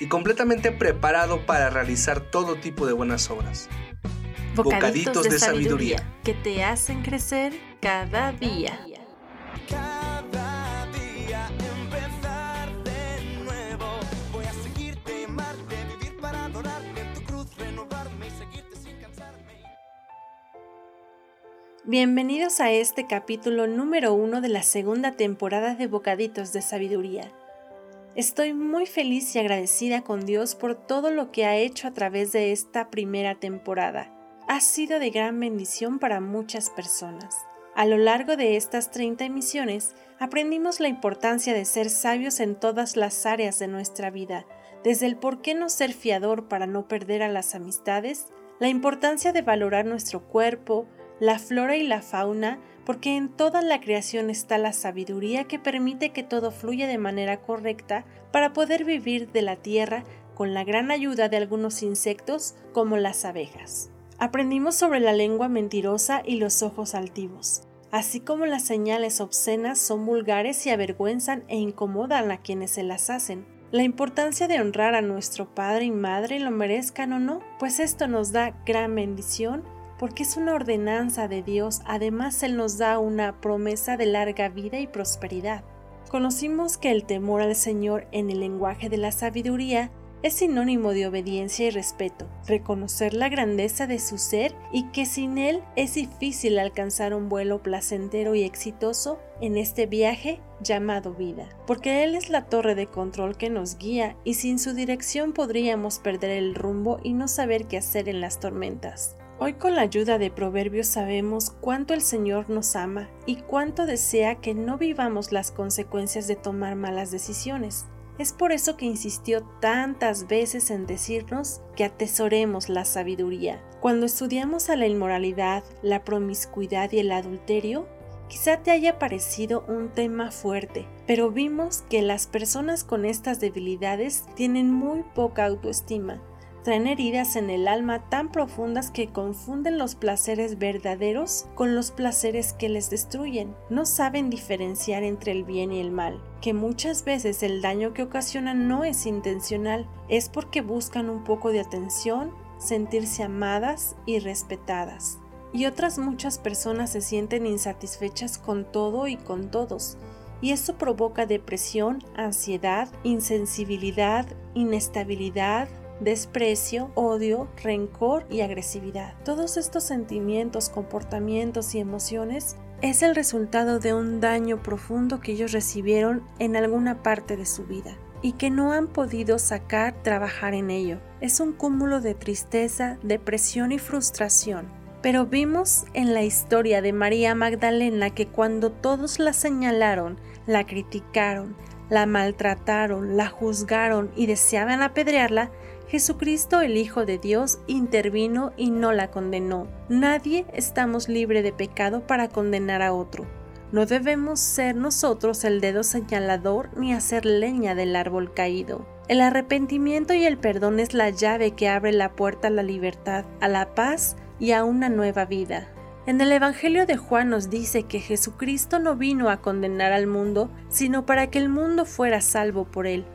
y completamente preparado para realizar todo tipo de buenas obras. Bocaditos, de, sabiduría que te hacen crecer cada día. Cada día empezar de nuevo. Voy a seguirte, amarte, vivir para adorarte en tu cruz, renovarme y seguirte sin cansarme. Bienvenidos a este capítulo número uno de la segunda temporada de Bocaditos de Sabiduría. Estoy muy feliz y agradecida con Dios por todo lo que ha hecho a través de esta primera temporada. Ha sido de gran bendición para muchas personas. A lo largo de estas 30 emisiones, aprendimos la importancia de ser sabios en todas las áreas de nuestra vida, desde el por qué no ser fiador para no perder a las amistades, la importancia de valorar nuestro cuerpo, la flora y la fauna, porque en toda la creación está la sabiduría que permite que todo fluya de manera correcta para poder vivir de la tierra con la gran ayuda de algunos insectos como las abejas. Aprendimos sobre la lengua mentirosa y los ojos altivos, así como las señales obscenas son vulgares y avergüenzan e incomodan a quienes se las hacen. La importancia de honrar a nuestro padre y madre lo merezcan o no, pues esto nos da gran bendición porque es una ordenanza de Dios, además Él nos da una promesa de larga vida y prosperidad. Conocimos que el temor al Señor en el lenguaje de la sabiduría es sinónimo de obediencia y respeto, reconocer la grandeza de su ser y que sin él es difícil alcanzar un vuelo placentero y exitoso en este viaje llamado vida, porque Él es la torre de control que nos guía y sin su dirección podríamos perder el rumbo y no saber qué hacer en las tormentas. Hoy con la ayuda de Proverbios sabemos cuánto el Señor nos ama y cuánto desea que no vivamos las consecuencias de tomar malas decisiones. Es por eso que insistió tantas veces en decirnos que atesoremos la sabiduría. Cuando estudiamos a la inmoralidad, la promiscuidad y el adulterio, quizá te haya parecido un tema fuerte, pero vimos que las personas con estas debilidades tienen muy poca autoestima traen heridas en el alma tan profundas que confunden los placeres verdaderos con los placeres que les destruyen. No saben diferenciar entre el bien y el mal, que muchas veces el daño que ocasionan no es intencional, es porque buscan un poco de atención, sentirse amadas y respetadas. Y otras muchas personas se sienten insatisfechas con todo y con todos, y eso provoca depresión, ansiedad, insensibilidad, inestabilidad, desprecio, odio, rencor y agresividad. Todos estos sentimientos, comportamientos y emociones es el resultado de un daño profundo que ellos recibieron en alguna parte de su vida y que no han podido sacar trabajar en ello. Es un cúmulo de tristeza, depresión y frustración. Pero vimos en la historia de María Magdalena que cuando todos la señalaron, la criticaron, la maltrataron, la juzgaron y deseaban apedrearla, Jesucristo el Hijo de Dios intervino y no la condenó. Nadie estamos libre de pecado para condenar a otro. No debemos ser nosotros el dedo señalador ni hacer leña del árbol caído. El arrepentimiento y el perdón es la llave que abre la puerta a la libertad, a la paz y a una nueva vida. En el Evangelio de Juan nos dice que Jesucristo no vino a condenar al mundo, sino para que el mundo fuera salvo por él.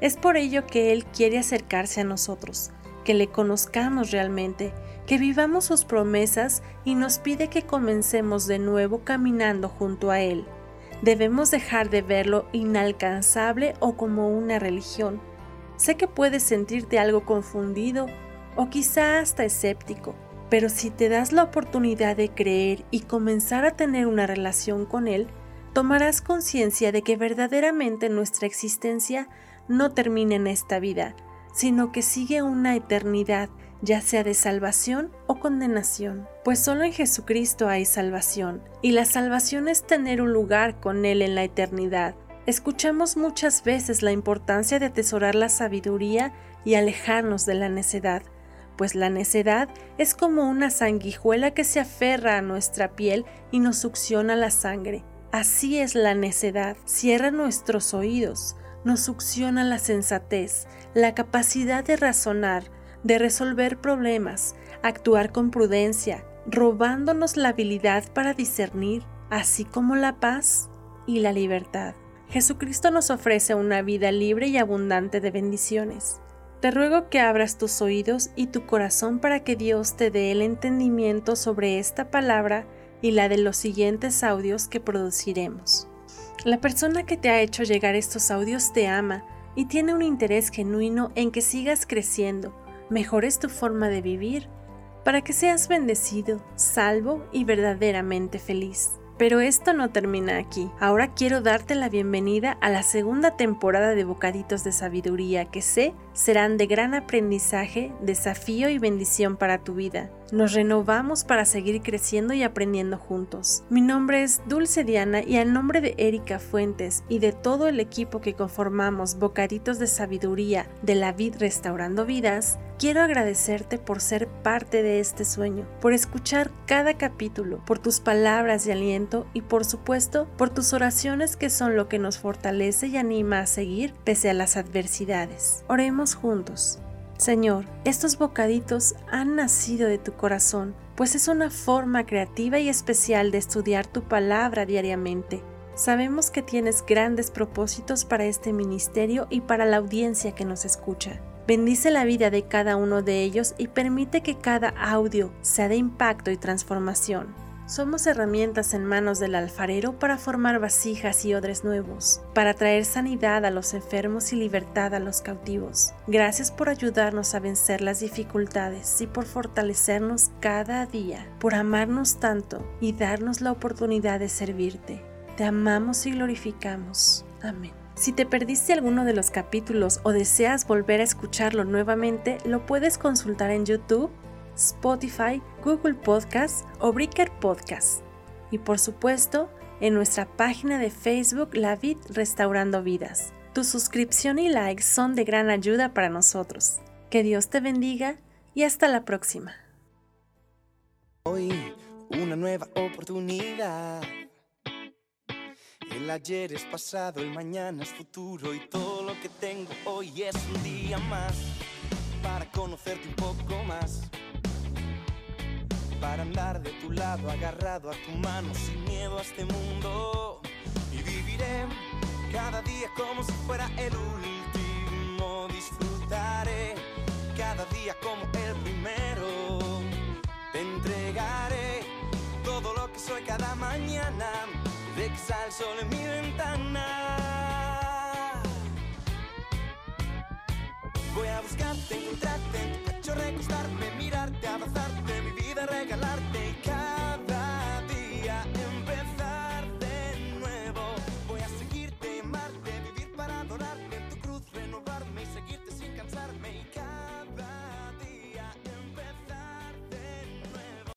Es por ello que Él quiere acercarse a nosotros, que le conozcamos realmente, que vivamos sus promesas y nos pide que comencemos de nuevo caminando junto a Él. Debemos dejar de verlo inalcanzable o como una religión. Sé que puedes sentirte algo confundido o quizá hasta escéptico, pero si te das la oportunidad de creer y comenzar a tener una relación con Él, tomarás conciencia de que verdaderamente nuestra existencia no termina en esta vida, sino que sigue una eternidad, ya sea de salvación o condenación. Pues solo en Jesucristo hay salvación, y la salvación es tener un lugar con Él en la eternidad. Escuchamos muchas veces la importancia de atesorar la sabiduría y alejarnos de la necedad, pues la necedad es como una sanguijuela que se aferra a nuestra piel y nos succiona la sangre. Así es la necedad, cierra nuestros oídos, nos succiona la sensatez, la capacidad de razonar, de resolver problemas, actuar con prudencia, robándonos la habilidad para discernir, así como la paz y la libertad. Jesucristo nos ofrece una vida libre y abundante de bendiciones. Te ruego que abras tus oídos y tu corazón para que Dios te dé el entendimiento sobre esta palabra y la de los siguientes audios que produciremos. La persona que te ha hecho llegar estos audios te ama y tiene un interés genuino en que sigas creciendo, mejores tu forma de vivir, para que seas bendecido, salvo y verdaderamente feliz. Pero esto no termina aquí. Ahora quiero darte la bienvenida a la segunda temporada de Bocaditos de Sabiduría que sé serán de gran aprendizaje, desafío y bendición para tu vida. Nos renovamos para seguir creciendo y aprendiendo juntos. Mi nombre es Dulce Diana y al nombre de Erika Fuentes y de todo el equipo que conformamos Bocaditos de Sabiduría de la Vid Restaurando Vidas, quiero agradecerte por ser parte de este sueño, por escuchar cada capítulo, por tus palabras de aliento y por supuesto por tus oraciones que son lo que nos fortalece y anima a seguir pese a las adversidades. Oremos juntos. Señor, estos bocaditos han nacido de tu corazón, pues es una forma creativa y especial de estudiar tu palabra diariamente. Sabemos que tienes grandes propósitos para este ministerio y para la audiencia que nos escucha. Bendice la vida de cada uno de ellos y permite que cada audio sea de impacto y transformación. Somos herramientas en manos del alfarero para formar vasijas y odres nuevos, para traer sanidad a los enfermos y libertad a los cautivos. Gracias por ayudarnos a vencer las dificultades y por fortalecernos cada día, por amarnos tanto y darnos la oportunidad de servirte. Te amamos y glorificamos. Amén. Si te perdiste alguno de los capítulos o deseas volver a escucharlo nuevamente, lo puedes consultar en YouTube Spotify, Google Podcast o Breaker Podcast. Y por supuesto, en nuestra página de Facebook La Vid Restaurando Vidas. Tu suscripción y likes son de gran ayuda para nosotros. Que Dios te bendiga y hasta la próxima. Hoy una nueva oportunidad. El ayer es pasado, el mañana es futuro y todo lo que tengo hoy es un día más para conocerte un poco más. Para andar de tu lado, agarrado a tu mano, sin miedo a este mundo. Y viviré cada día como si fuera el último. Disfrutaré cada día como el primero. Te entregaré todo lo que soy cada mañana. De que sale sol en mi ventana. Voy a buscarte, encontrarte en tu mirarte, abrazarte.